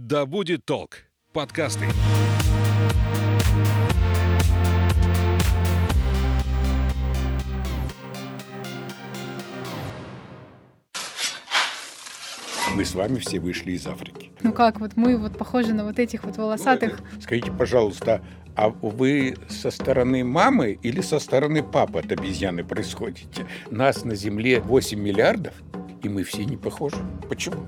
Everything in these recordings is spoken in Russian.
Да будет толк. Подкасты. Мы с вами все вышли из Африки. Ну как, вот мы вот похожи на вот этих вот волосатых. Ну, скажите, пожалуйста, а вы со стороны мамы или со стороны папы от обезьяны происходите? Нас на Земле 8 миллиардов, и мы все не похожи. Почему?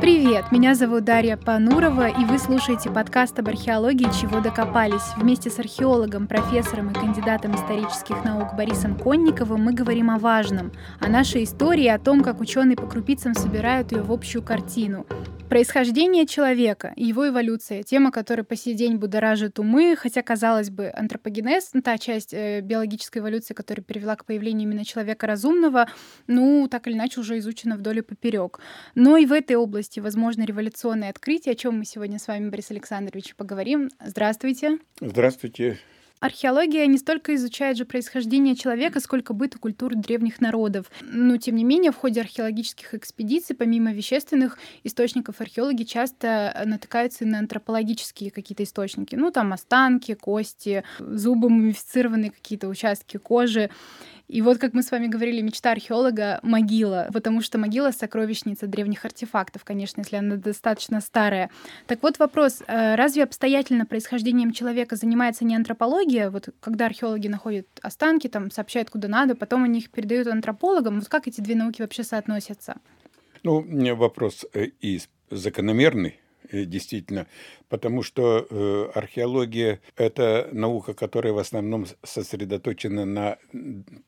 Привет, меня зовут Дарья Панурова, и вы слушаете подкаст об археологии «Чего докопались». Вместе с археологом, профессором и кандидатом исторических наук Борисом Конниковым мы говорим о важном, о нашей истории, о том, как ученые по крупицам собирают ее в общую картину. Происхождение человека и его эволюция — тема, которая по сей день будоражит умы, хотя, казалось бы, антропогенез, та часть э, биологической эволюции, которая привела к появлению именно человека разумного, ну, так или иначе уже изучена вдоль и поперек. Но и в этой области возможно революционные открытия, о чем мы сегодня с вами, Борис Александрович, поговорим. Здравствуйте. Здравствуйте. Археология не столько изучает же происхождение человека, сколько быт и культуру древних народов. Но, тем не менее, в ходе археологических экспедиций, помимо вещественных источников, археологи часто натыкаются на антропологические какие-то источники. Ну, там останки, кости, зубы мумифицированные какие-то участки кожи. И вот, как мы с вами говорили, мечта археолога — могила, потому что могила — сокровищница древних артефактов, конечно, если она достаточно старая. Так вот вопрос, э, разве обстоятельно происхождением человека занимается не антропология? Вот когда археологи находят останки, там, сообщают куда надо, потом они их передают антропологам, вот как эти две науки вообще соотносятся? Ну, вопрос э, и закономерный, действительно, потому что э, археология – это наука, которая в основном сосредоточена на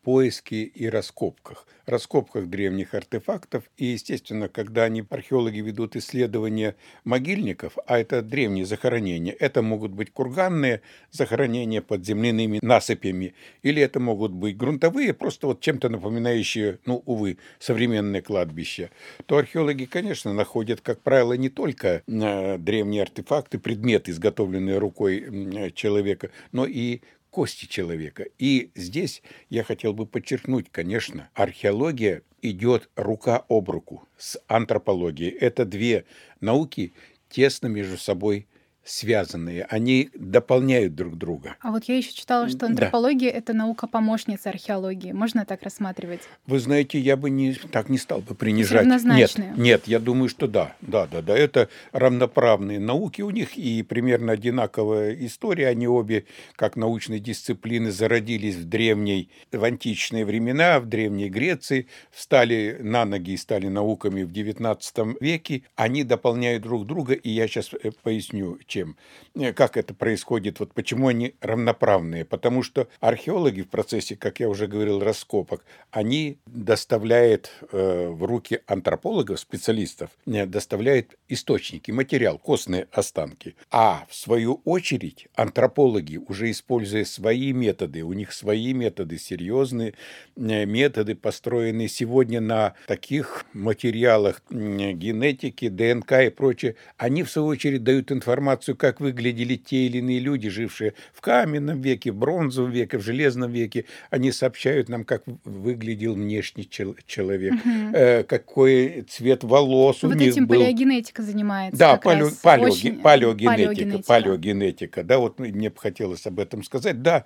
поиске и раскопках. Раскопках древних артефактов. И, естественно, когда они, археологи ведут исследования могильников, а это древние захоронения, это могут быть курганные захоронения под земляными насыпями, или это могут быть грунтовые, просто вот чем-то напоминающие, ну, увы, современные кладбища, то археологи, конечно, находят, как правило, не только э, древние артефакты, предметы, изготовленные рукой человека, но и кости человека. И здесь я хотел бы подчеркнуть, конечно, археология идет рука об руку с антропологией. Это две науки тесно между собой связанные, они дополняют друг друга. А вот я еще читала, что антропология да. это наука-помощница археологии. Можно так рассматривать? Вы знаете, я бы не, так не стал бы принижать. Нет, нет, я думаю, что да, да, да, да. Это равноправные науки у них и примерно одинаковая история. Они обе, как научные дисциплины, зародились в древней, в античные времена, в древней Греции, встали на ноги и стали науками в XIX веке. Они дополняют друг друга, и я сейчас э, поясню, чем. Э, как это происходит, вот почему они равноправные? Потому что археологи в процессе, как я уже говорил, раскопок, они доставляют э, в руки антропологов, специалистов, э, доставляют источники, материал, костные останки. А в свою очередь антропологи, уже используя свои методы, у них свои методы, серьезные методы, построенные сегодня на таких материалах генетики, ДНК и прочее, они в свою очередь дают информацию информацию, как выглядели те или иные люди, жившие в каменном веке, в бронзовом веке, в железном веке. Они сообщают нам, как выглядел внешний чел- человек, угу. э, какой цвет волос вот у них этим был. палеогенетика занимается. Да, палео, палео, очень... палеогенетика, палеогенетика. Палеогенетика. Да, вот мне бы хотелось об этом сказать. Да,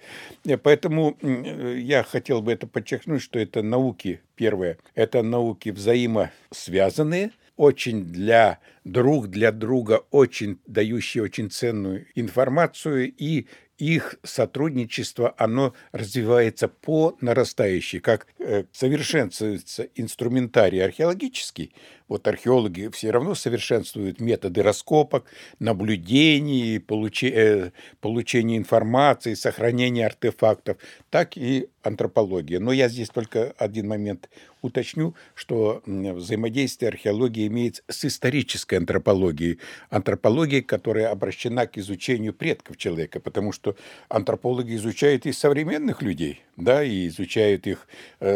поэтому я хотел бы это подчеркнуть, что это науки, первое, это науки взаимосвязанные – очень для друг для друга, очень дающие очень ценную информацию и их сотрудничество, оно развивается по нарастающей, как совершенствуется инструментарий археологический, вот археологи все равно совершенствуют методы раскопок, наблюдений, получи, э, получения информации, сохранения артефактов, так и антропология. Но я здесь только один момент уточню, что взаимодействие археологии имеет с исторической антропологией. Антропологией, которая обращена к изучению предков человека, потому что антропологи изучают и современных людей, да, и изучают их.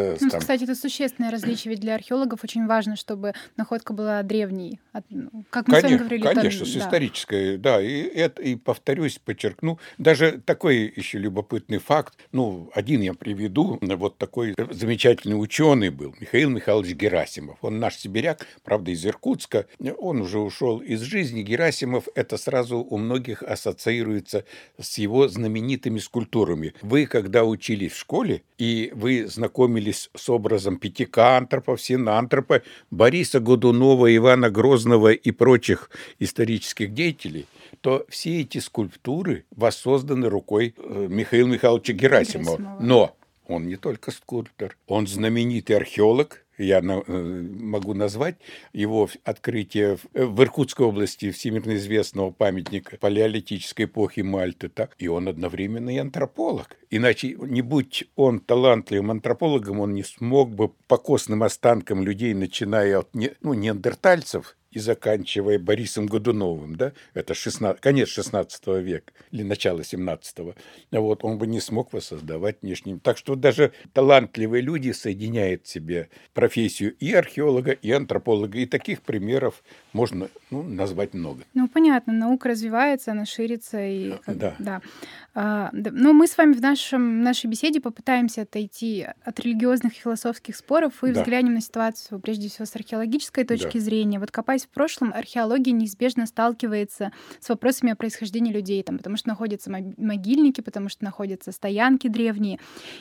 Э, ну, там... Кстати, это существенное различие, ведь для археологов очень важно, чтобы находка была древней, ну, как мы конечно, с вами говорили. Конечно, там, с исторической, да. да, и это и повторюсь, подчеркну, даже такой еще любопытный факт. Ну, один я приведу, вот такой замечательный ученый был Михаил Михайлович Герасимов. Он наш сибиряк, правда, из Иркутска. Он уже ушел из жизни. Герасимов это сразу у многих ассоциируется с его знаменитыми скульптурами. Вы, когда учились в школе, и вы знакомились с образом пятикантропов, синантропа, Бориса Годунова, Ивана Грозного и прочих исторических деятелей, то все эти скульптуры воссозданы рукой э, Михаила Михайловича Герасимова. Герасимова. Но он не только скульптор, он знаменитый археолог, я э, могу назвать его открытие в Иркутской области всемирно известного памятника палеолитической эпохи Мальты, так, и он одновременно и антрополог. Иначе, не будь он талантливым антропологом, он не смог бы по костным останкам людей, начиная от ну, неандертальцев, и заканчивая Борисом Годуновым, да, это 16, конец 16 века или начало 17-го, вот, он бы не смог воссоздавать внешним. Так что даже талантливые люди соединяют в себе профессию и археолога, и антрополога, и таких примеров можно ну, назвать много. Ну, понятно, наука развивается, она ширится. И, да. да. А, да. Но мы с вами в нашем, нашей беседе попытаемся отойти от религиозных и философских споров и да. взглянем на ситуацию, прежде всего, с археологической точки да. зрения. Вот копаясь в прошлом, археология неизбежно сталкивается с вопросами о происхождении людей, там, потому что находятся могильники, потому что находятся стоянки древние.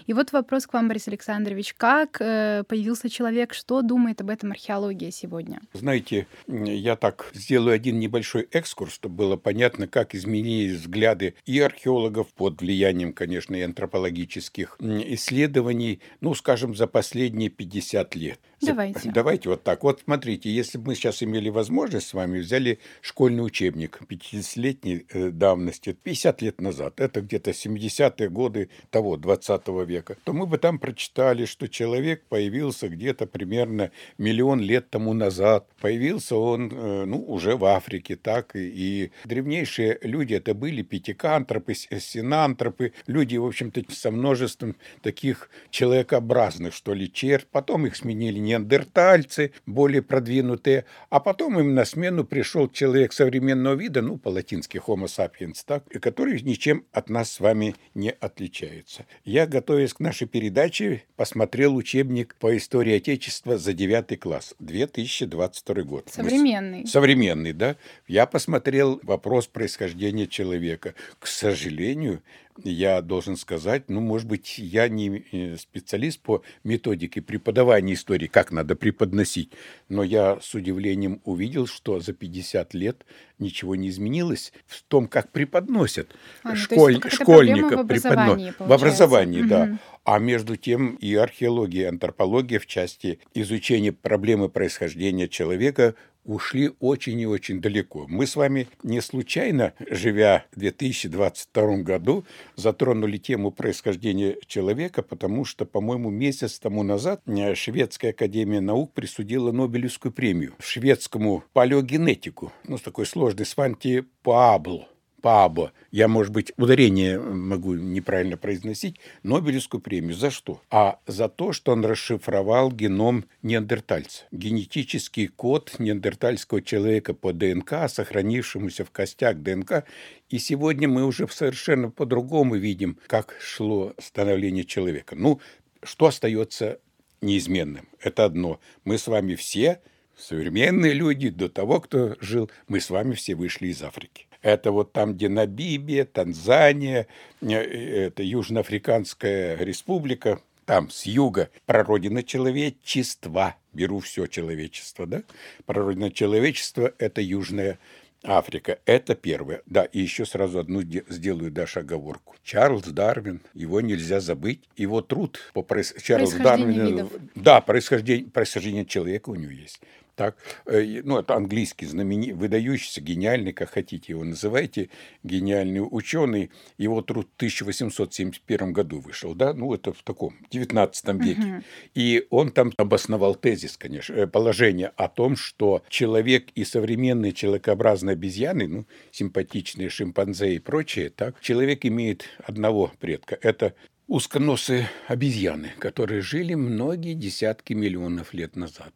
И вот вопрос к вам, Борис Александрович. Как э, появился человек, что думает об этом археология сегодня? Знаете, я так сделаю один небольшой экскурс, чтобы было понятно, как изменились взгляды и археологов под влиянием, конечно, и антропологических исследований, ну, скажем, за последние 50 лет. Давайте. Давайте вот так. Вот смотрите, если бы мы сейчас имели возможность с вами, взяли школьный учебник 50-летней э, давности, 50 лет назад, это где-то 70-е годы того 20 века, то мы бы там прочитали, что человек появился где-то примерно миллион лет тому назад. Появился он, э, ну, уже в Африке, так, и древнейшие люди это были пятикантропы, синантропы, люди, в общем-то, со множеством таких человекообразных, что ли, черт. Потом их сменили неандертальцы, более продвинутые, а потом им на смену пришел человек современного вида, ну, по-латински Homo sapiens, так, который ничем от нас с вами не отличается. Я, готовясь к нашей передаче, посмотрел учебник по истории Отечества за 9 класс, 2022 год. Современный. Мы... Современный, да. Я посмотрел вопрос происхождения человека. К сожалению, я должен сказать, ну, может быть, я не э, специалист по методике преподавания истории, как надо преподносить, но я с удивлением увидел, что за 50 лет ничего не изменилось в том, как преподносят а, ну, школь, школьников. В образовании, в образовании, угу. да. А между тем и археология, и антропология в части изучения проблемы происхождения человека ушли очень и очень далеко. Мы с вами не случайно, живя в 2022 году, затронули тему происхождения человека, потому что, по-моему, месяц тому назад Шведская академия наук присудила Нобелевскую премию шведскому палеогенетику, ну, с такой сложной Сванти Пабло Пабо, я, может быть, ударение могу неправильно произносить, Нобелевскую премию. За что? А за то, что он расшифровал геном неандертальца. Генетический код неандертальского человека по ДНК, сохранившемуся в костях ДНК. И сегодня мы уже совершенно по-другому видим, как шло становление человека. Ну, что остается неизменным? Это одно. Мы с вами все современные люди, до того, кто жил, мы с вами все вышли из Африки. Это вот там, где Намибия, Танзания, э, это Южноафриканская республика, там с юга прародина человечества. Беру все человечество, да? Прародина человечества – это Южная Африка. Это первое. Да, и еще сразу одну сделаю, Даша, оговорку. Чарльз Дарвин, его нельзя забыть. Его труд по проис... Чарльз Дарвин... Да, происхождение, происхождение человека у него есть. Так, э, ну, это английский знаменитый, выдающийся, гениальный, как хотите его называйте, гениальный ученый. Его труд в 1871 году вышел, да, ну, это в таком 19 веке. Угу. И он там обосновал тезис, конечно, э, положение о том, что человек и современные человекообразные обезьяны, ну, симпатичные шимпанзе и прочее, так, человек имеет одного предка. Это узконосые обезьяны, которые жили многие десятки миллионов лет назад.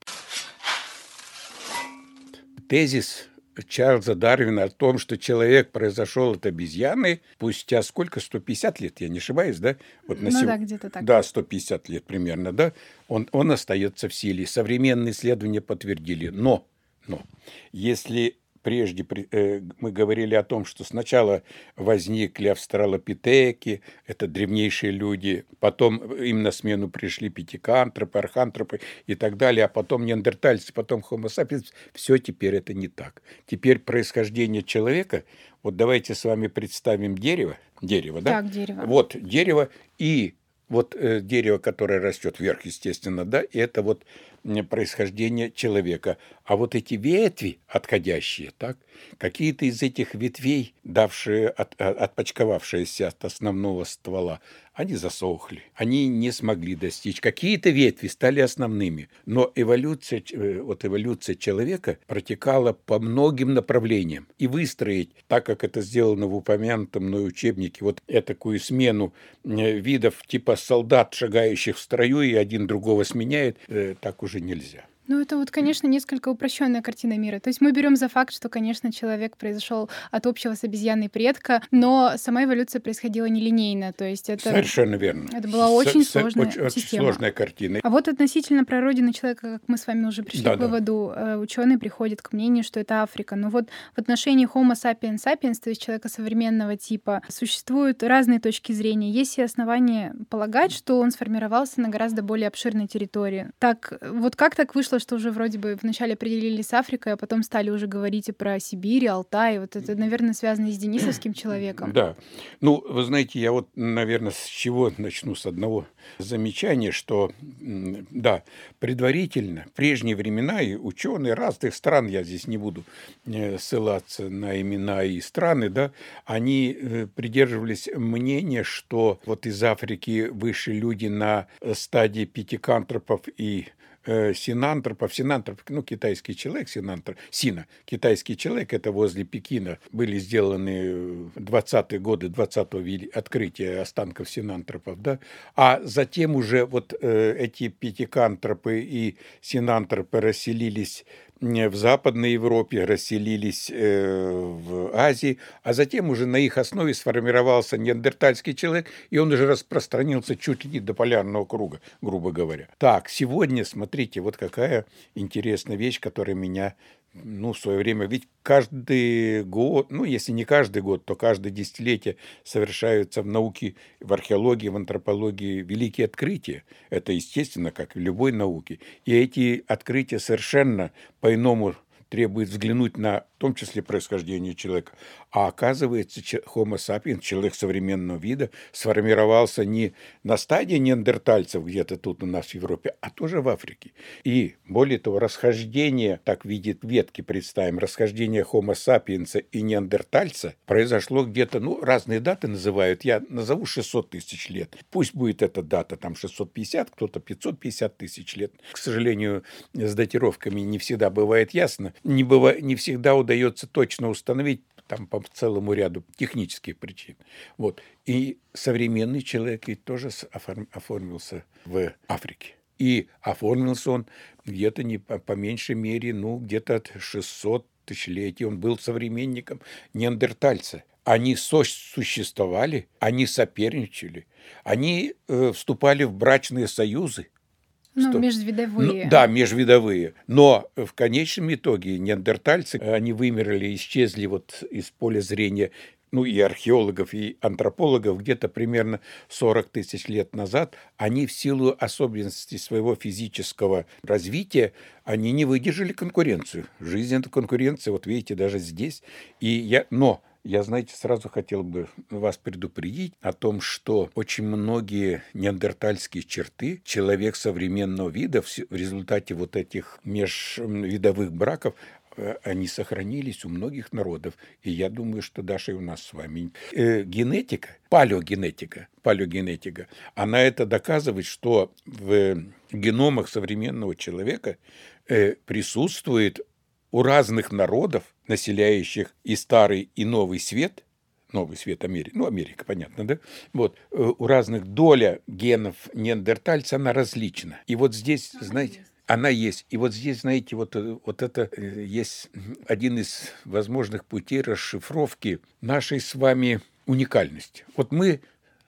Тезис Чарльза Дарвина о том, что человек произошел от обезьяны, спустя сколько, 150 лет, я не ошибаюсь, да? Вот на ну сев... да, где-то так. Да, 150 лет примерно, да? Он, он остается в силе. Современные исследования подтвердили. Но, но, если прежде э, мы говорили о том, что сначала возникли австралопитеки, это древнейшие люди, потом им на смену пришли пятикантропы, архантропы и так далее, а потом неандертальцы, потом homo sapiens. Все теперь это не так. Теперь происхождение человека, вот давайте с вами представим дерево, дерево, да? Так, дерево. Вот дерево и вот э, дерево, которое растет вверх, естественно, да, и это вот происхождения человека. А вот эти ветви отходящие, так, какие-то из этих ветвей, давшие, от, а, отпочковавшиеся от основного ствола, они засохли, они не смогли достичь. Какие-то ветви стали основными, но эволюция, э, вот эволюция человека протекала по многим направлениям. И выстроить, так как это сделано в упомянутом мной учебнике, вот такую смену э, видов типа солдат, шагающих в строю, и один другого сменяет, э, так уже нельзя. Ну, это вот, конечно, несколько упрощенная картина мира. То есть мы берем за факт, что, конечно, человек произошел от общего с обезьяной предка, но сама эволюция происходила нелинейно. То есть это... Совершенно верно. Это была очень с- сложная очень, система. сложная картина. А вот относительно прародины человека, как мы с вами уже пришли да, к выводу, да. Э, ученые приходят к мнению, что это Африка. Но вот в отношении Homo sapiens sapiens, то есть человека современного типа, существуют разные точки зрения. Есть и основания полагать, что он сформировался на гораздо более обширной территории. Так, вот как так вышло, что уже вроде бы вначале определились с Африкой, а потом стали уже говорить и про Сибирь, Алтай. Вот это, наверное, связано и с Денисовским человеком. Да. Ну, вы знаете, я вот, наверное, с чего начну? С одного замечания, что, да, предварительно, в прежние времена и ученые разных стран, я здесь не буду э, ссылаться на имена и страны, да, они э, придерживались мнения, что вот из Африки вышли люди на стадии пятикантропов и э, синантропов. Синантроп, ну, китайский человек, синантроп, сина, китайский человек, это возле Пекина были сделаны 20-е годы 20-го открытия останков синантропов, да, а затем уже вот э, эти пятикантропы и синантропы расселились в Западной Европе, расселились э, в Азии, а затем уже на их основе сформировался неандертальский человек, и он уже распространился чуть ли не до полярного круга, грубо говоря. Так, сегодня, смотрите, вот какая интересная вещь, которая меня ну, в свое время, ведь каждый год, ну, если не каждый год, то каждое десятилетие совершаются в науке, в археологии, в антропологии великие открытия. Это естественно, как в любой науке. И эти открытия совершенно по-иному требуют взглянуть на том числе происхождение человека. А оказывается, Homo sapiens, человек современного вида, сформировался не на стадии неандертальцев где-то тут у нас в Европе, а тоже в Африке. И более того, расхождение, так видит ветки, представим, расхождение Homo sapiens и неандертальца произошло где-то, ну, разные даты называют, я назову 600 тысяч лет. Пусть будет эта дата там 650, кто-то 550 тысяч лет. К сожалению, с датировками не всегда бывает ясно, не, быва, не всегда удается удается точно установить там по целому ряду технических причин. Вот. И современный человек ведь тоже оформился в Африке. И оформился он где-то не по, по меньшей мере, ну, где-то от 600 тысячелетий. Он был современником неандертальца. Они существовали, они соперничали, они э, вступали в брачные союзы. Ну, что... межвидовые. Ну, да, межвидовые. Но в конечном итоге неандертальцы, они вымерли, исчезли вот из поля зрения ну и археологов, и антропологов, где-то примерно 40 тысяч лет назад, они в силу особенностей своего физического развития, они не выдержали конкуренцию. Жизнь – это конкуренция, вот видите, даже здесь. И я, но Я, знаете, сразу хотел бы вас предупредить о том, что очень многие неандертальские черты человек современного вида в результате вот этих межвидовых браков Э, они сохранились у многих народов. И я думаю, что даже и у нас с вами. Э, генетика, палеогенетика, палеогенетика, она это доказывает, что в геномах современного человека э, присутствует у разных народов, населяющих и старый, и новый свет, новый свет Америки, ну, Америка, понятно, да? Вот, у разных доля генов неандертальца, она различна. И вот здесь, знаете, она есть. И вот здесь, знаете, вот, э, вот это э, есть один из возможных путей расшифровки нашей с вами уникальности. Вот мы,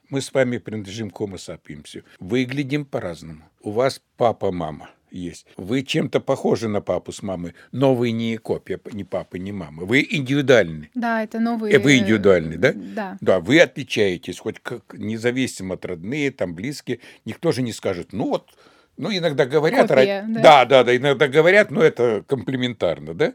мы с вами принадлежим к Homo sapiens. Выглядим по-разному. У вас папа, мама есть. Вы чем-то похожи на папу с мамой, но вы не копия ни папы, ни мамы. Вы индивидуальны. Да, это новые... Вы индивидуальны, да? Да. Да, вы отличаетесь, хоть как, независимо от родные, там, близкие. Никто же не скажет, ну вот, ну, иногда говорят... Копия, да? да, да, да, иногда говорят, но это комплементарно, да?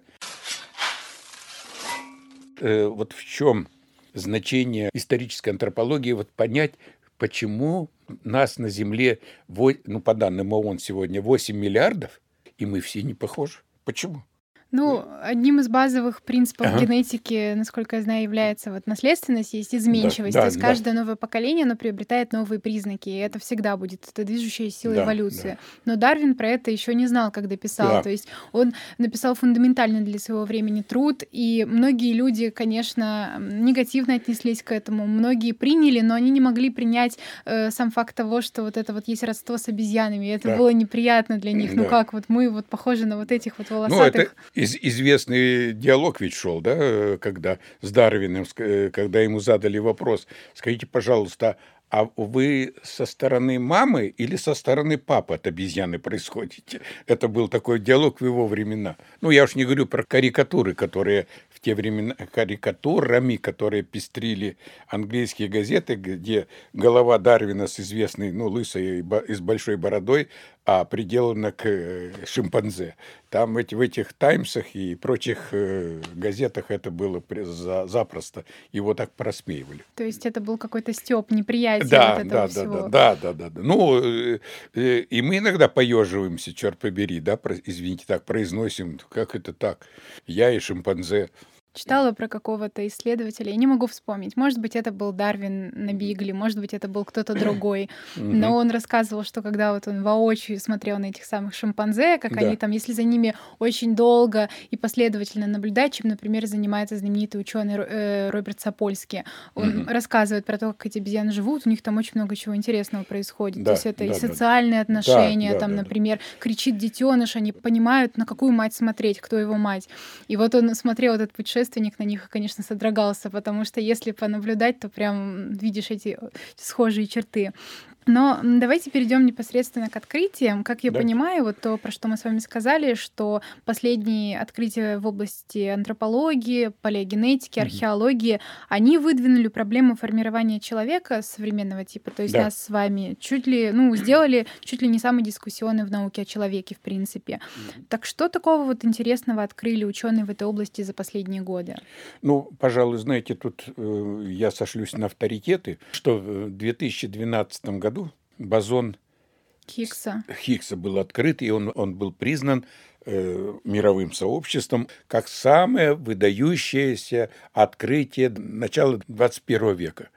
Э, вот в чем значение исторической антропологии, вот понять, почему нас на Земле, ну, по данным ООН сегодня 8 миллиардов, и мы все не похожи. Почему? Ну, одним из базовых принципов ага. генетики, насколько я знаю, является вот наследственность, есть изменчивость. Да, да, То есть да. каждое новое поколение, оно приобретает новые признаки, и это всегда будет, это движущая сила да, эволюции. Да. Но Дарвин про это еще не знал, когда писал. Да. То есть он написал фундаментальный для своего времени труд, и многие люди, конечно, негативно отнеслись к этому, многие приняли, но они не могли принять э, сам факт того, что вот это вот есть родство с обезьянами, и это да. было неприятно для них. Ну да. Ну как, вот мы вот похожи на вот этих вот волосатых... Ну, это из, известный диалог ведь шел, да, когда с Дарвином, э, когда ему задали вопрос, скажите, пожалуйста, а вы со стороны мамы или со стороны папы от обезьяны происходите? Это был такой диалог в его времена. Ну, я уж не говорю про карикатуры, которые в те времена, карикатурами, которые пестрили английские газеты, где голова Дарвина с известной, ну, лысой и с большой бородой а приделано к э, шимпанзе. Там эти, в этих «Таймсах» и прочих э, газетах это было за, запросто. Его так просмеивали. То есть это был какой-то стёб, неприятие да, вот этого да, всего. Да, да, да, да. Ну, э, и мы иногда поеживаемся, черт побери, да, извините, так произносим, как это так, я и шимпанзе. Читала про какого-то исследователя, я не могу вспомнить. Может быть, это был Дарвин на Бигле, может быть, это был кто-то другой. Но он рассказывал, что когда вот он воочию смотрел на этих самых шимпанзе, как да. они там, если за ними очень долго и последовательно наблюдать, чем, например, занимается знаменитый ученый э, Роберт Сапольский. Он угу. рассказывает про то, как эти обезьяны живут, у них там очень много чего интересного происходит. Да, то есть это да, и социальные отношения, там, например, кричит детеныш, они понимают, на какую мать смотреть, кто его мать. И вот он смотрел этот путешествие путешественник на них, конечно, содрогался, потому что если понаблюдать, то прям видишь эти схожие черты. Но давайте перейдем непосредственно к открытиям. Как я да. понимаю, вот то, про что мы с вами сказали, что последние открытия в области антропологии, палеогенетики, археологии, угу. они выдвинули проблему формирования человека современного типа. То есть да. нас с вами чуть ли, ну, сделали чуть ли не самый дискуссионный в науке о человеке, в принципе. Угу. Так что такого вот интересного открыли ученые в этой области за последние годы? Ну, пожалуй, знаете, тут э, я сошлюсь на авторитеты, что в 2012 году бозон Хиггса. Хиггса был открыт, и он, он был признан э, мировым сообществом как самое выдающееся открытие начала 21 века.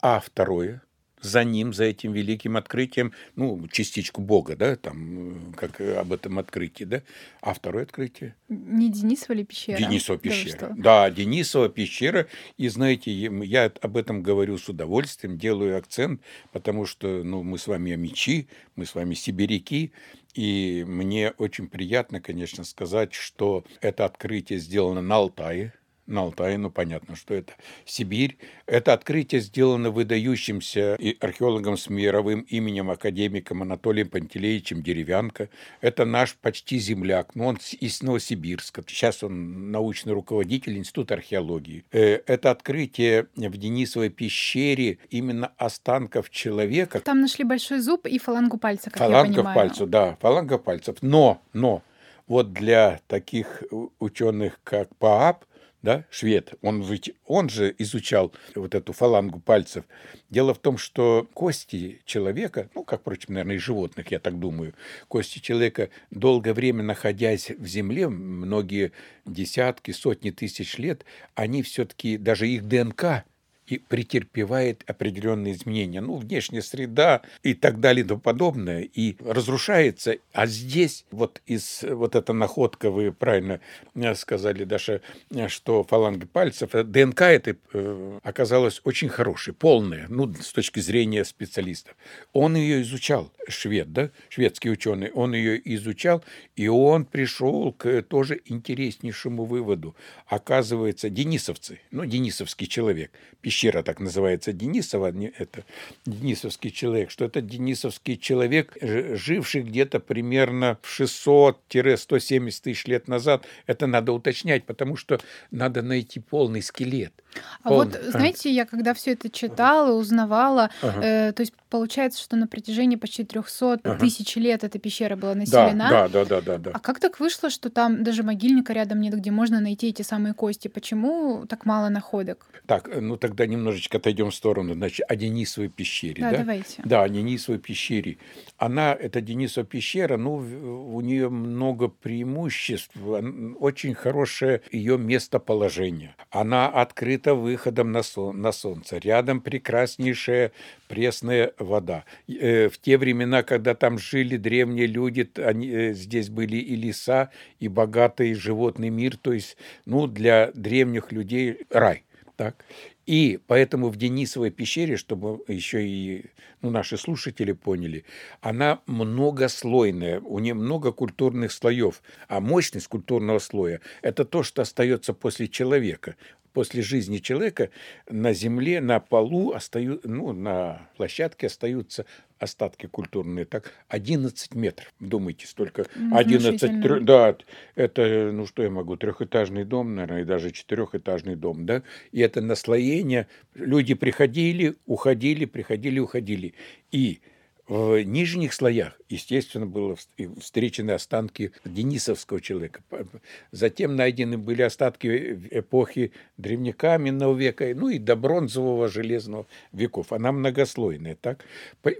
А второе – за ним, за этим великим открытием, ну, частичку Бога, да, там, как об этом открытии, да. А второе открытие? Не Денисова ли пещера? Денисова пещера. Да, да, Денисова пещера. И знаете, я об этом говорю с удовольствием, делаю акцент, потому что, ну, мы с вами мечи, мы с вами сибиряки, и мне очень приятно, конечно, сказать, что это открытие сделано на Алтае, на Алтае, ну понятно, что это Сибирь. Это открытие сделано выдающимся археологом с мировым именем академиком Анатолием Пантелеевичем Деревянко. Это наш почти земляк, но он из Новосибирска. Сейчас он научный руководитель Института археологии. Э, это открытие в Денисовой пещере именно останков человека. Там нашли большой зуб и фалангу пальца, как фаланга я понимаю. пальцев, да, фаланга пальцев. Но, но, вот для таких ученых, как Паап, да, швед, он, ведь, он же изучал вот эту фалангу пальцев. Дело в том, что кости человека, ну, как, впрочем, наверное, и животных, я так думаю, кости человека, долгое время находясь в земле, многие десятки, сотни тысяч лет, они все-таки, даже их ДНК и претерпевает определенные изменения. Ну, внешняя среда и так далее и тому подобное, и разрушается. А здесь вот из вот эта находка, вы правильно э, сказали, Даша, э, что фаланги пальцев, э, ДНК это оказалась очень хорошей, полная, ну, с точки зрения специалистов. Он ее изучал, швед, да, шведский ученый, он ее изучал, и он пришел к тоже интереснейшему выводу. Оказывается, денисовцы, ну, денисовский человек, пещера так называется Денисова, это денисовский человек, что это денисовский человек, живший где-то примерно в 600-170 тысяч лет назад. Это надо уточнять, потому что надо найти полный скелет. А полный. вот, знаете, я когда все это читала, узнавала, ага. э, то есть получается, что на протяжении почти 300 ага. тысяч лет эта пещера была населена. Да, да, да, да, да. А как так вышло, что там даже могильника рядом нет, где можно найти эти самые кости? Почему так мало находок? Так, ну тогда немножечко отойдем в сторону. Значит, о Денисовой пещере. Да, да? давайте. Да, о Денисовой пещере. Она, эта Денисова пещера, ну, у нее много преимуществ. Очень хорошее ее местоположение. Она открыта выходом на, сон, на солнце. Рядом прекраснейшая пресная вода. Э, в те времена, когда там жили древние люди, они, э, здесь были и леса, и богатый животный мир. То есть, ну, для древних людей рай. Так. И поэтому в Денисовой пещере, чтобы еще и ну, наши слушатели поняли, она многослойная, у нее много культурных слоев. А мощность культурного слоя – это то, что остается после человека после жизни человека на земле, на полу, остаются, ну, на площадке остаются остатки культурные, так 11 метров. Думайте, столько? 11, трё, да, это, ну что я могу, трехэтажный дом, наверное, и даже четырехэтажный дом, да, и это наслоение, люди приходили, уходили, приходили, уходили, и в нижних слоях, естественно, были встречены останки денисовского человека. Затем найдены были остатки эпохи древнекаменного века, ну и до бронзового железного веков. Она многослойная, так?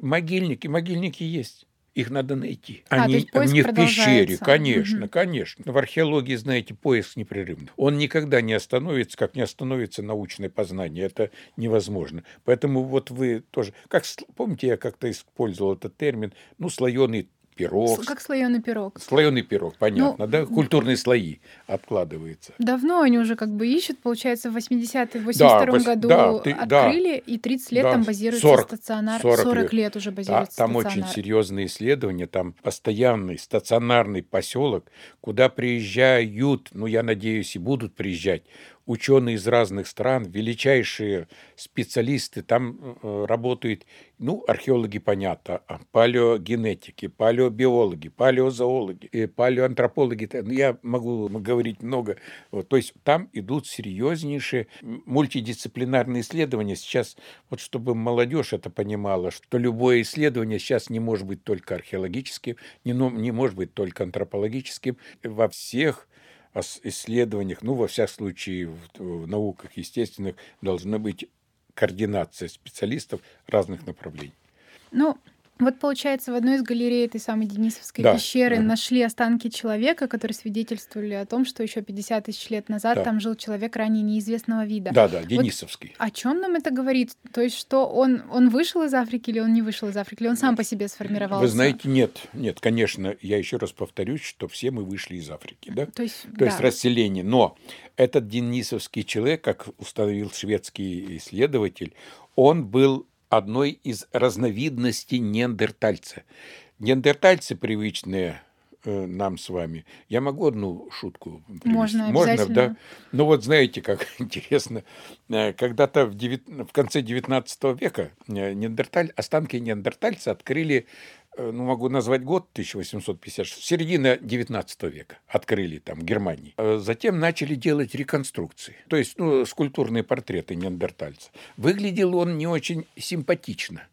Могильники, могильники есть. Их надо найти. А, Они не в пещере, конечно, угу. конечно. В археологии, знаете, поиск непрерывный. Он никогда не остановится, как не остановится научное познание. Это невозможно. Поэтому вот вы тоже... Как помните, я как-то использовал этот термин, ну, слоеный пирог. Как слоеный пирог. Слоеный пирог, понятно, ну, да? Культурные слои откладывается. Давно они уже как бы ищут, получается, в 80-е, 82 да, году да, ты, открыли, да, и 30 лет да, там базируется 40, стационар. 40, 40 лет. уже базируется да, Там очень серьезные исследования, там постоянный стационарный поселок, куда приезжают, ну, я надеюсь, и будут приезжать ученые из разных стран, величайшие специалисты. Там э, работают, ну, археологи, понятно, а палеогенетики, палеобиологи, палеозоологи, и палеоантропологи. Я могу говорить много. То есть там идут серьезнейшие мультидисциплинарные исследования. Сейчас, вот чтобы молодежь это понимала, что любое исследование сейчас не может быть только археологическим, не, ну, не может быть только антропологическим. Во всех исследованиях, ну, во всяком случае, в, в науках естественных должна быть координация специалистов разных направлений. Ну, вот получается, в одной из галерей этой самой Денисовской да, пещеры да. нашли останки человека, которые свидетельствовали о том, что еще 50 тысяч лет назад да. там жил человек ранее неизвестного вида. Да, да, Денисовский. Вот о чем нам это говорит? То есть, что он, он вышел из Африки или он не вышел из Африки, или он сам по себе сформировался? Вы знаете, нет, нет, конечно, я еще раз повторюсь, что все мы вышли из Африки, да? То есть, То да. есть расселение. Но этот денисовский человек, как установил шведский исследователь, он был одной из разновидностей неандертальца. Неандертальцы привычные э, нам с вами. Я могу одну шутку привести? Можно, Можно, да? Ну вот знаете, как интересно, э, когда-то в, девят... в конце XIX века э, неандерталь... останки неандертальца открыли ну, могу назвать год 1850, середина 19 века открыли там Германии. Э, затем начали делать реконструкции, то есть ну, скульптурные портреты неандертальца. Выглядел он не очень симпатично.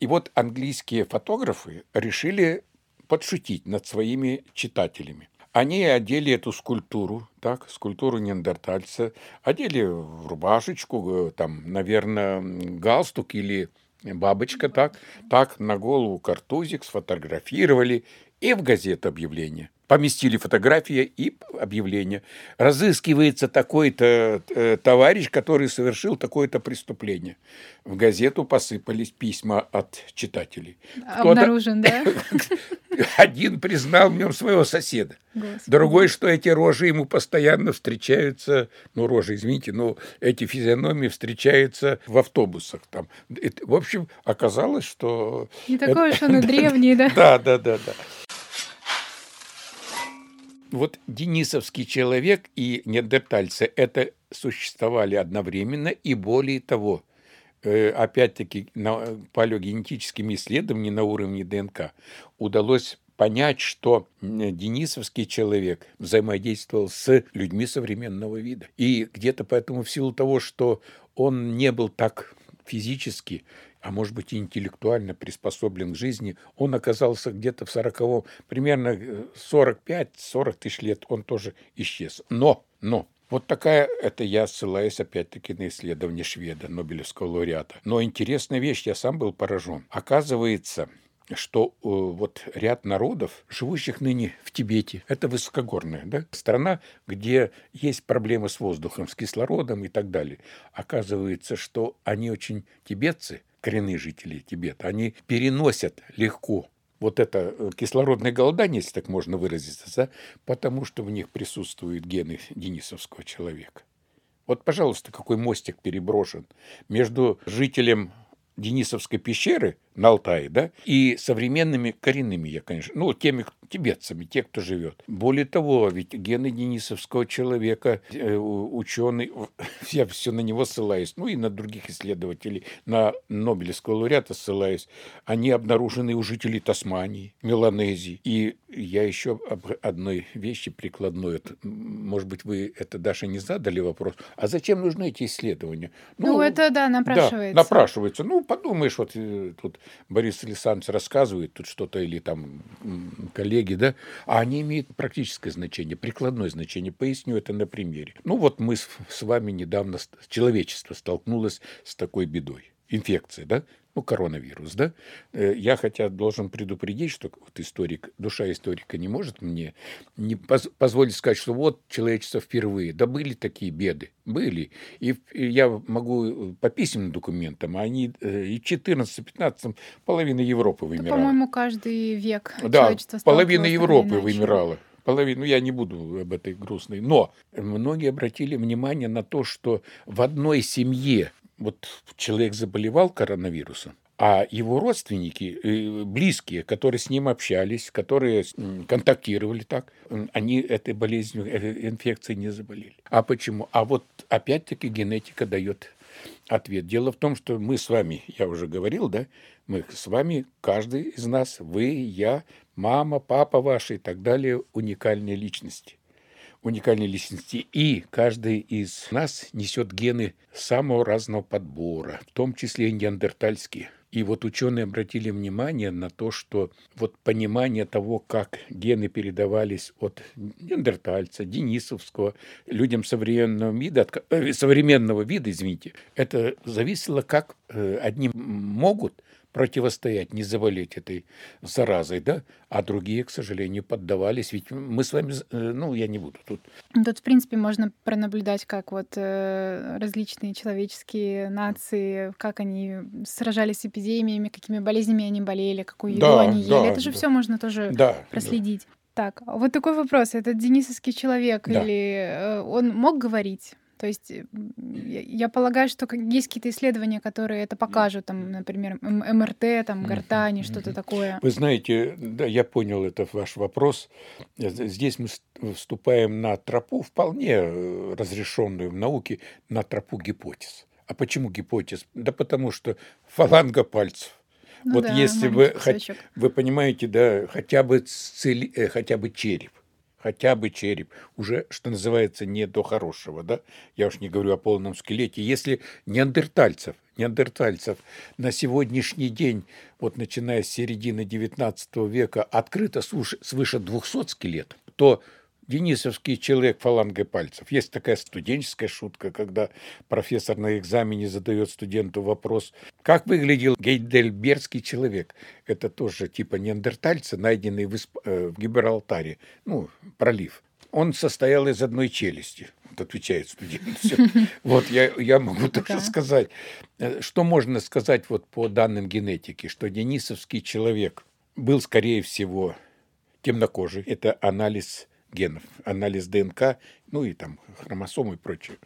И вот английские фотографы решили подшутить над своими читателями. Они одели эту скульптуру, так, скульптуру неандертальца, одели в рубашечку, э, там, наверное, галстук или бабочка, так, так, на голову картузик, сфотографировали и в газету объявление поместили фотографии и объявление. Разыскивается такой-то э, товарищ, который совершил такое-то преступление. В газету посыпались письма от читателей. Обнаружен, да? Один признал в нем своего соседа. Господи. Другой, что эти рожи ему постоянно встречаются, ну, рожи, извините, но эти физиономии встречаются в автобусах. Там. В общем, оказалось, что... Не такой уж он и древний, да? Да, да, да, да вот денисовский человек и неандертальцы это существовали одновременно и более того, э, опять-таки на палеогенетическими исследованиями на уровне ДНК удалось понять, что денисовский человек взаимодействовал с людьми современного вида. И где-то поэтому в силу того, что он не был так физически а может быть и интеллектуально приспособлен к жизни, он оказался где-то в 40 примерно 45-40 э, тысяч лет, он тоже исчез. Но, но, вот такая, это я ссылаюсь опять-таки на исследование шведа, Нобелевского лауреата. Но интересная вещь, я сам был поражен. Оказывается, что э, вот ряд народов, живущих ныне в Тибете, это высокогорная да, страна, где есть проблемы с воздухом, с кислородом и так далее. Оказывается, что они очень, тибетцы, коренные жители Тибета, они переносят легко вот это э, кислородное голодание, если так можно выразиться, да, потому что в них присутствуют гены денисовского человека. Вот, пожалуйста, какой мостик переброшен между жителем Денисовской пещеры на Алтае, да, и современными коренными я, конечно, ну, теми тибетцами, те, кто живет. Более того, ведь гены денисовского человека, э, ученый, я все на него ссылаюсь, ну и на других исследователей, на Нобелевского лауреата ссылаюсь, они обнаружены у жителей Тасмании, Меланезии. И я еще об одной вещи прикладной, может быть, вы это, Даша, не задали вопрос, а зачем нужны эти исследования? Ну, ну это, да, напрашивается. Да, напрашивается. Ну, подумаешь, вот э, тут Борис Александрович рассказывает тут что-то, или там коллеги, да, а они имеют практическое значение, прикладное значение. Поясню это на примере. Ну вот мы с, с вами недавно, человечество столкнулось с такой бедой инфекция, да, ну, коронавирус, да, э, я хотя должен предупредить, что вот историк, душа историка не может мне не поз позволить сказать, что вот человечество впервые. Да были такие беды, были. И, и я могу э, по письменным документам, а они э, и 14-15 половина Европы вымирала. По-моему, каждый век да, половина Европы вымирала половину, я не буду об этой грустной, но многие обратили внимание на то, что в одной семье вот человек заболевал коронавирусом, а его родственники, э, близкие, которые с ним общались, которые контактировали так, они этой болезнью, этой инфекцией не заболели. А почему? А вот опять-таки генетика дает ответ. Дело в том, что мы с вами, я уже говорил, да, мы с вами, каждый из нас, вы, я, мама, папа ваши и так далее, уникальные личности уникальной личности. И каждый из нас несет гены самого разного подбора, в том числе и неандертальские. И вот ученые обратили внимание на то, что вот понимание того, как гены передавались от неандертальца, денисовского, людям современного вида, э, современного вида, извините, это зависело, как э, одни могут противостоять, не заболеть этой заразой, да, а другие, к сожалению, поддавались. Ведь мы с вами, э, ну, я не буду тут. Тут, в принципе, можно пронаблюдать, как вот э, различные человеческие нации, как они сражались с эпидемиями, какими болезнями они болели, какую еду да, они ели. Да, Это же да. все можно тоже да, проследить. Да. Так, вот такой вопрос. Этот денисовский человек, да. или э, он мог говорить? То есть я полагаю, что есть какие-то исследования, которые это покажут, там, например, МРТ, там, гортани, что-то такое. Вы знаете, да, я понял это ваш вопрос. Здесь мы вступаем на тропу, вполне э, разрешенную в науке, на тропу гипотез. А почему гипотез? Да потому что фаланга пальцев. Ну вот да, если вы, хоть, вы понимаете, да, хотя бы, цели, э, хотя бы череп хотя бы череп, уже, что называется, не до хорошего, да? Я уж не говорю о полном скелете. Если неандертальцев, неандертальцев на сегодняшний день, вот начиная с середины XIX века, открыто свыше 200 скелетов, то Денисовский человек фалангой пальцев. Есть такая студенческая шутка, когда профессор на экзамене задает студенту вопрос, как выглядел гейдельбергский человек. Это тоже типа неандертальца, найденный в, Исп... Э, в Гибралтаре, ну, пролив. Он состоял из одной челюсти. Вот отвечает студент. Вот я, я могу тоже сказать. Э, что можно сказать вот по данным генетики? Что денисовский человек был, скорее всего, темнокожий. Это анализ генов, анализ ДНК, ну и там хромосомы и прочее.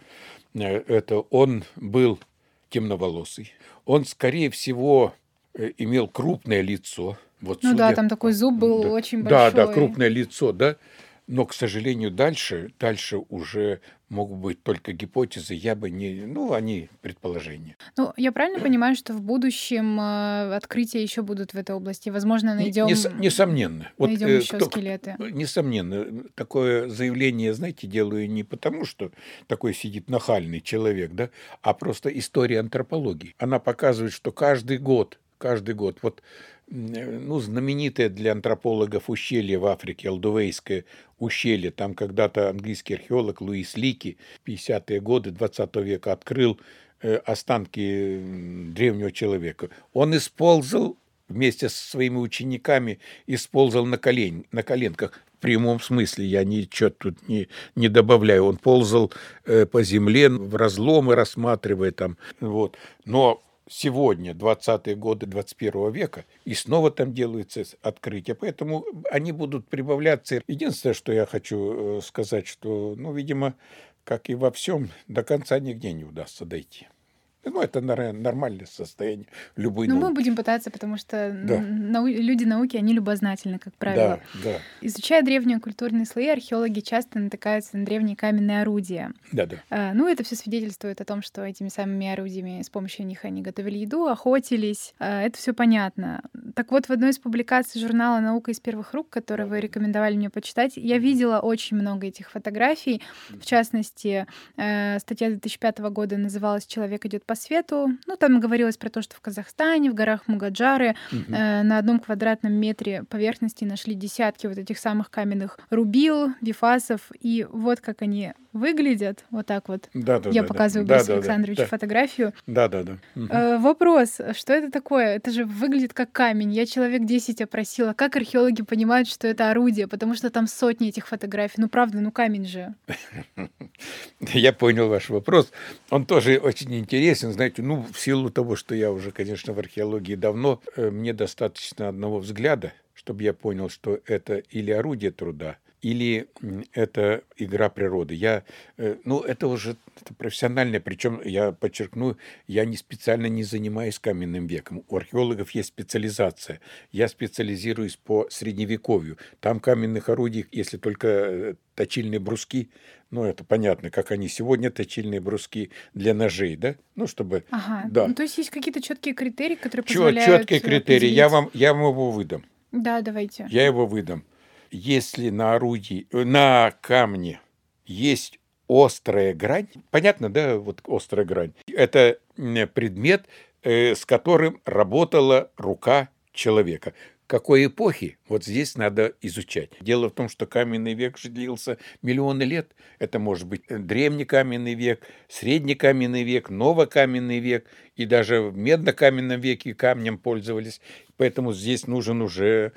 Э, это он был темноволосый. Он, скорее всего, э, имел крупное лицо. Вот, ну судя... да, там такой зуб был да, очень большой. Да, да, крупное лицо, да. Но, к сожалению, дальше, дальше уже могут быть только гипотезы, я бы не... Ну, они предположения. Ну, я правильно понимаю, что в будущем э, открытия еще будут в этой области? Возможно, найдем... Нес, несомненно. Найдем вот, э, еще кто, скелеты. Несомненно. Такое заявление, знаете, делаю не потому, что такой сидит нахальный человек, да, а просто история антропологии. Она показывает, что каждый год, каждый год, вот ну, знаменитое для антропологов ущелье в Африке, Алдувейское ущелье. Там когда-то английский археолог Луис Лики в 50-е годы 20 века открыл э, останки древнего человека. Он использовал вместе со своими учениками использовал на, колен, на коленках. В прямом смысле, я ничего тут не, не добавляю. Он ползал э, по земле в разломы, рассматривая там. Вот. Но сегодня, 20-е годы 21 века, и снова там делаются открытия. Поэтому они будут прибавляться. Единственное, что я хочу э, сказать, что, ну, видимо, как и во всем, до конца нигде не удастся дойти. Ну, это нормальное состояние любой Ну, мы будем пытаться, потому что да. нау люди науки, они любознательны, как правило. Да, да. Изучая древние культурные слои, археологи часто натыкаются на древние каменные орудия. Да, да. А, ну, это все свидетельствует о том, что этими самыми орудиями, с помощью них они готовили еду, охотились. А, это все понятно. Так вот, в одной из публикаций журнала «Наука из первых рук», который вы рекомендовали мне почитать, я видела очень много этих фотографий. В частности, э, статья 2005 года называлась «Человек идет по свету. Ну, там говорилось про то, что в Казахстане, в горах Мугаджары угу. э, на одном квадратном метре поверхности нашли десятки вот этих самых каменных рубил, бифасов. И вот как они выглядят. Вот так вот. Да, да, Я да, показываю да, Борису да, Александровичу да, фотографию. Да, да, да. Угу. Э, вопрос, что это такое? Это же выглядит как камень. Я человек 10 опросила. Как археологи понимают, что это орудие? Потому что там сотни этих фотографий. Ну, правда, ну камень же. Я понял ваш вопрос. Он тоже очень интересен. Знаете, ну, в силу того, что я уже, конечно, в археологии давно, э, мне достаточно одного взгляда, чтобы я понял, что это или орудие труда, или это игра природы. Я, э, ну, это уже это профессиональное, причем я подчеркну, я не специально не занимаюсь каменным веком. У археологов есть специализация. Я специализируюсь по средневековью. Там каменных орудий, если только э, точильные бруски, ну, это понятно, как они сегодня, точильные бруски для ножей, да? Ну, чтобы... Ага. Да. Ну, то есть есть какие-то четкие критерии, которые позволяют... Четкие критерии. Я вам, я вам его выдам. Да, давайте. Я его выдам если на орудии, э, на камне есть острая грань, понятно, да, вот острая грань, это предмет, э, с которым работала рука человека какой эпохи, вот здесь надо изучать. Дело в том, что каменный век же длился миллионы лет. Это может быть древний каменный век, средний каменный век, новокаменный век, и даже в медно-каменном веке камнем пользовались. Поэтому здесь нужен уже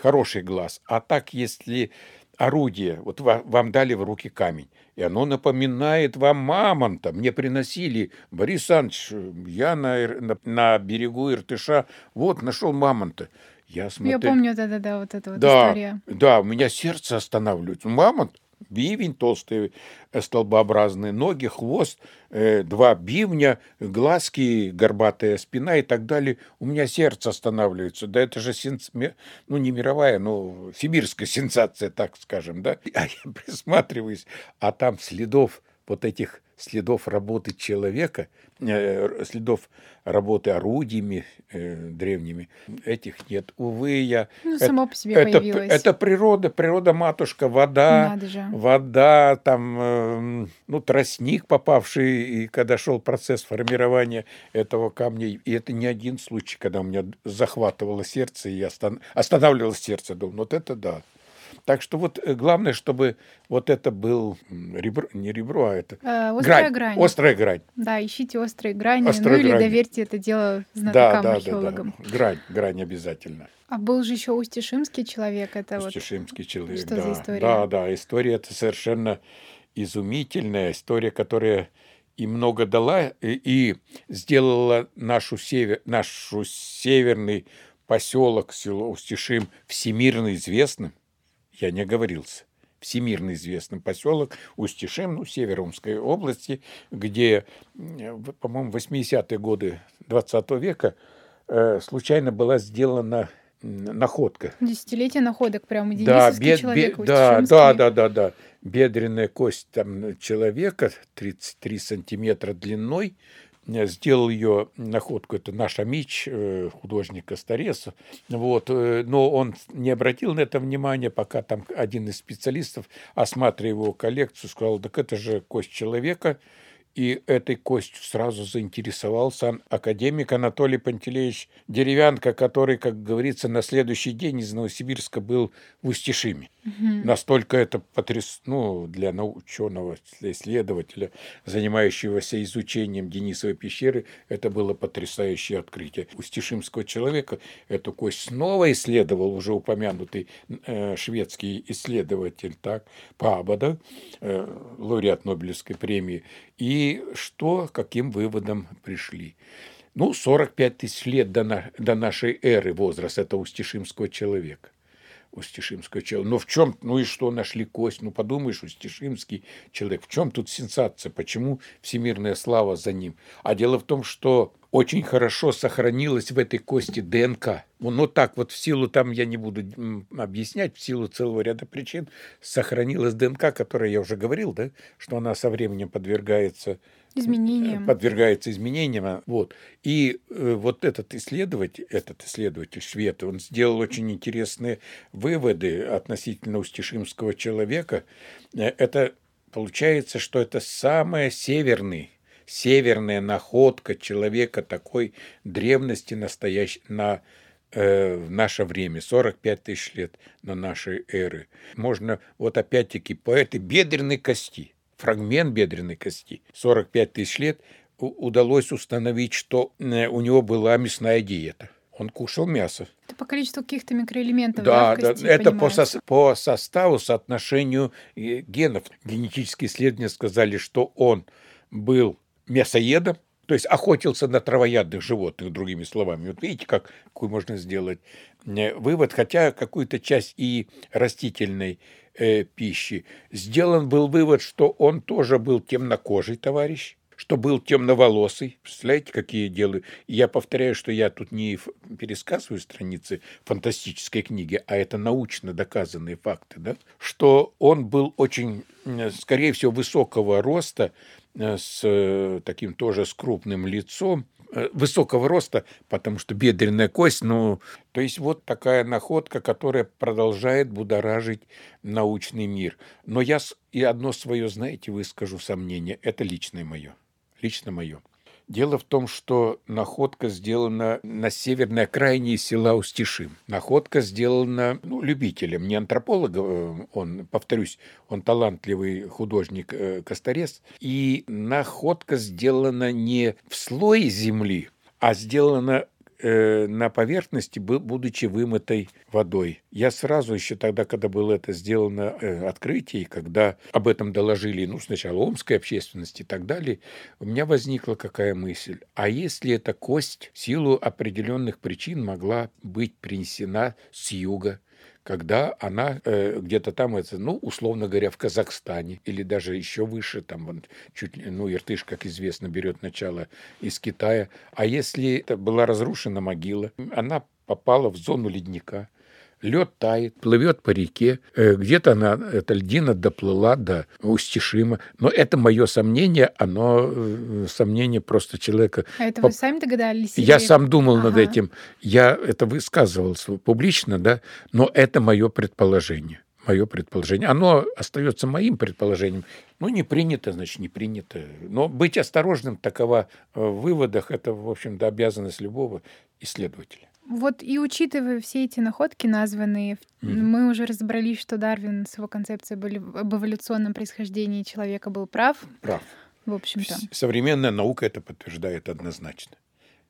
хороший глаз. А так, если орудие, вот вам дали в руки камень, и оно напоминает вам мамонта. Мне приносили, Борис Александрович, я на, на, на берегу Иртыша, вот, нашел мамонта. Я, смотрю... Я помню, да-да-да, вот эта вот да, история. Да, у меня сердце останавливается. Мамонт, бивень толстый, э, столбообразные ноги, хвост, э, два бивня, глазки, горбатая спина и так далее. У меня сердце останавливается. Да это же, сенс... ну, не мировая, но сибирская сенсация, так скажем, да. А я присматриваюсь, а там следов вот этих следов работы человека, э, следов работы орудиями э, древними, этих нет. Увы, я... Ну, это, само по себе это, появилось. Это природа, природа-матушка, вода, вода, там, э, ну, тростник, попавший, и когда шел процесс формирования этого камня, и это не один случай, когда у меня захватывало сердце, и остан... останавливалось сердце, думаю, вот это да. Так что вот э, главное, чтобы вот это был ребро, не ребро, а это э, острая грань. грань. Острая грань. Да, ищите острые грани, острая ну или доверьте это дело знатокам, да, да, археологам. Да, да. Грань, грань обязательно. А был же еще Устишимский человек, это Устишимский вот... человек, Что да. за история? Да, да, история это совершенно изумительная история, которая и много дала, и, и сделала нашу север, нашу северный поселок, село Устишим всемирно известным. Я не оговорился всемирно известный поселок Устишим, ну, Северомской области, где, по-моему, 80-е годы 20 века э, случайно была сделана находка. Десятилетие находок, прямо да, бед, человек. Бед, да, да, да, да, да. Бедренная кость там человека 33 сантиметра длиной. Сделал ее находку, это наш Амич, э, художник Старец. Вот, э, но он не обратил на это внимания, пока там один из специалистов, осматривая его коллекцию, сказал, так это же кость человека, и этой костью сразу заинтересовался академик Анатолий Пантелеевич Деревянко, который, как говорится, на следующий день из Новосибирска был в Устишиме. Угу. Настолько это потряс... ну, для ученого, для исследователя, занимающегося изучением Денисовой пещеры, это было потрясающее открытие. Устишимского человека эту кость снова исследовал уже упомянутый э, шведский исследователь, так, Пабада, э, лауреат Нобелевской премии, и что, каким выводом пришли. Ну, 45 тысяч лет до, на, до нашей эры возраст этого устишимского человека. Устишимского человека. Но в чем, ну и что, нашли кость? Ну, подумаешь, Устишимский человек. В чем тут сенсация? Почему всемирная слава за ним? А дело в том, что очень хорошо сохранилась в этой кости ДНК. Ну, так вот в силу, там я не буду объяснять, в силу целого ряда причин, сохранилась ДНК, которая я уже говорил, да, что она со временем подвергается изменениям. Подвергается изменениям. Вот. И э, вот этот исследователь, этот исследователь швед, он сделал очень интересные выводы относительно устишимского человека. Э, это получается, что это самый северный северная находка человека такой древности настоящей на э, в наше время, 45 тысяч лет на нашей эры. Можно вот опять-таки по этой бедренной кости, фрагмент бедренной кости, 45 тысяч лет удалось установить, что у него была мясная диета. Он кушал мясо. Это по количеству каких-то микроэлементов. Да, да, кости, это по, со, по составу, соотношению э, генов. Генетические исследования сказали, что он был мясоедом, то есть охотился на травоядных животных, другими словами. Вот видите, как, какой можно сделать э, вывод, хотя какую-то часть и растительной э, пищи. Сделан был вывод, что он тоже был темнокожий товарищ, что был темноволосый. Представляете, какие делаю? я повторяю, что я тут не пересказываю страницы фантастической книги, а это научно доказанные факты, да? что он был очень, скорее всего, высокого роста, Э, с э, таким тоже с крупным лицом, высокого роста, потому что бедренная кость, ну, то есть вот такая находка, которая продолжает будоражить научный мир. Но я и одно свое, знаете, выскажу сомнение, это личное мое, лично мое. Дело в том, что находка сделана на северной окраине села Устишим. Находка сделана ну, любителем, не антрополога, э, он, повторюсь, он талантливый художник э, Косторез. И находка сделана не в слое земли, а сделана э, на поверхности, будучи вымытой водой. Я сразу еще тогда, когда было это сделано э, открытие, когда об этом доложили, ну, сначала омской общественности и так далее, у меня возникла какая мысль. А если эта кость в силу определенных причин могла быть принесена с юга, когда она э, где-то там, это, ну, условно говоря, в Казахстане или даже еще выше, там, вот, чуть, ну, Иртыш, как известно, берет начало из Китая. А если это была разрушена могила, она попала в зону ледника, лед тает, плывет по реке, э, где-то она, эта льдина доплыла до Устишима. Но это мое сомнение, оно э, сомнение просто человека. А это вы сами догадались? Я или... сам думал ага. над этим. Я это высказывался публично, да, но это мое предположение мое предположение. Оно остается моим предположением. Ну, не принято, значит, не принято. Но быть осторожным такова э, в выводах, это, в общем-то, обязанность любого исследователя. Вот и учитывая все эти находки названные, mm-hmm. мы уже разобрались, что Дарвин с его концепцией были об эволюционном происхождении человека был прав. Прав. В общем-то. Современная наука это подтверждает однозначно.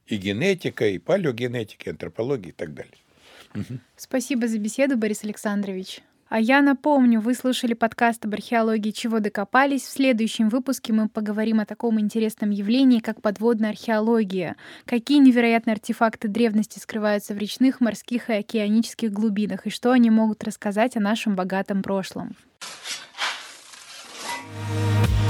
И генетика, и палеогенетика, и антропология и так далее. Спасибо за беседу, Борис Александрович. А я напомню, вы слушали подкаст об археологии «Чего докопались». В следующем выпуске мы поговорим о таком интересном явлении, как подводная археология. Какие невероятные артефакты древности скрываются в речных, морских и океанических глубинах, и что они могут рассказать о нашем богатом прошлом. Thank you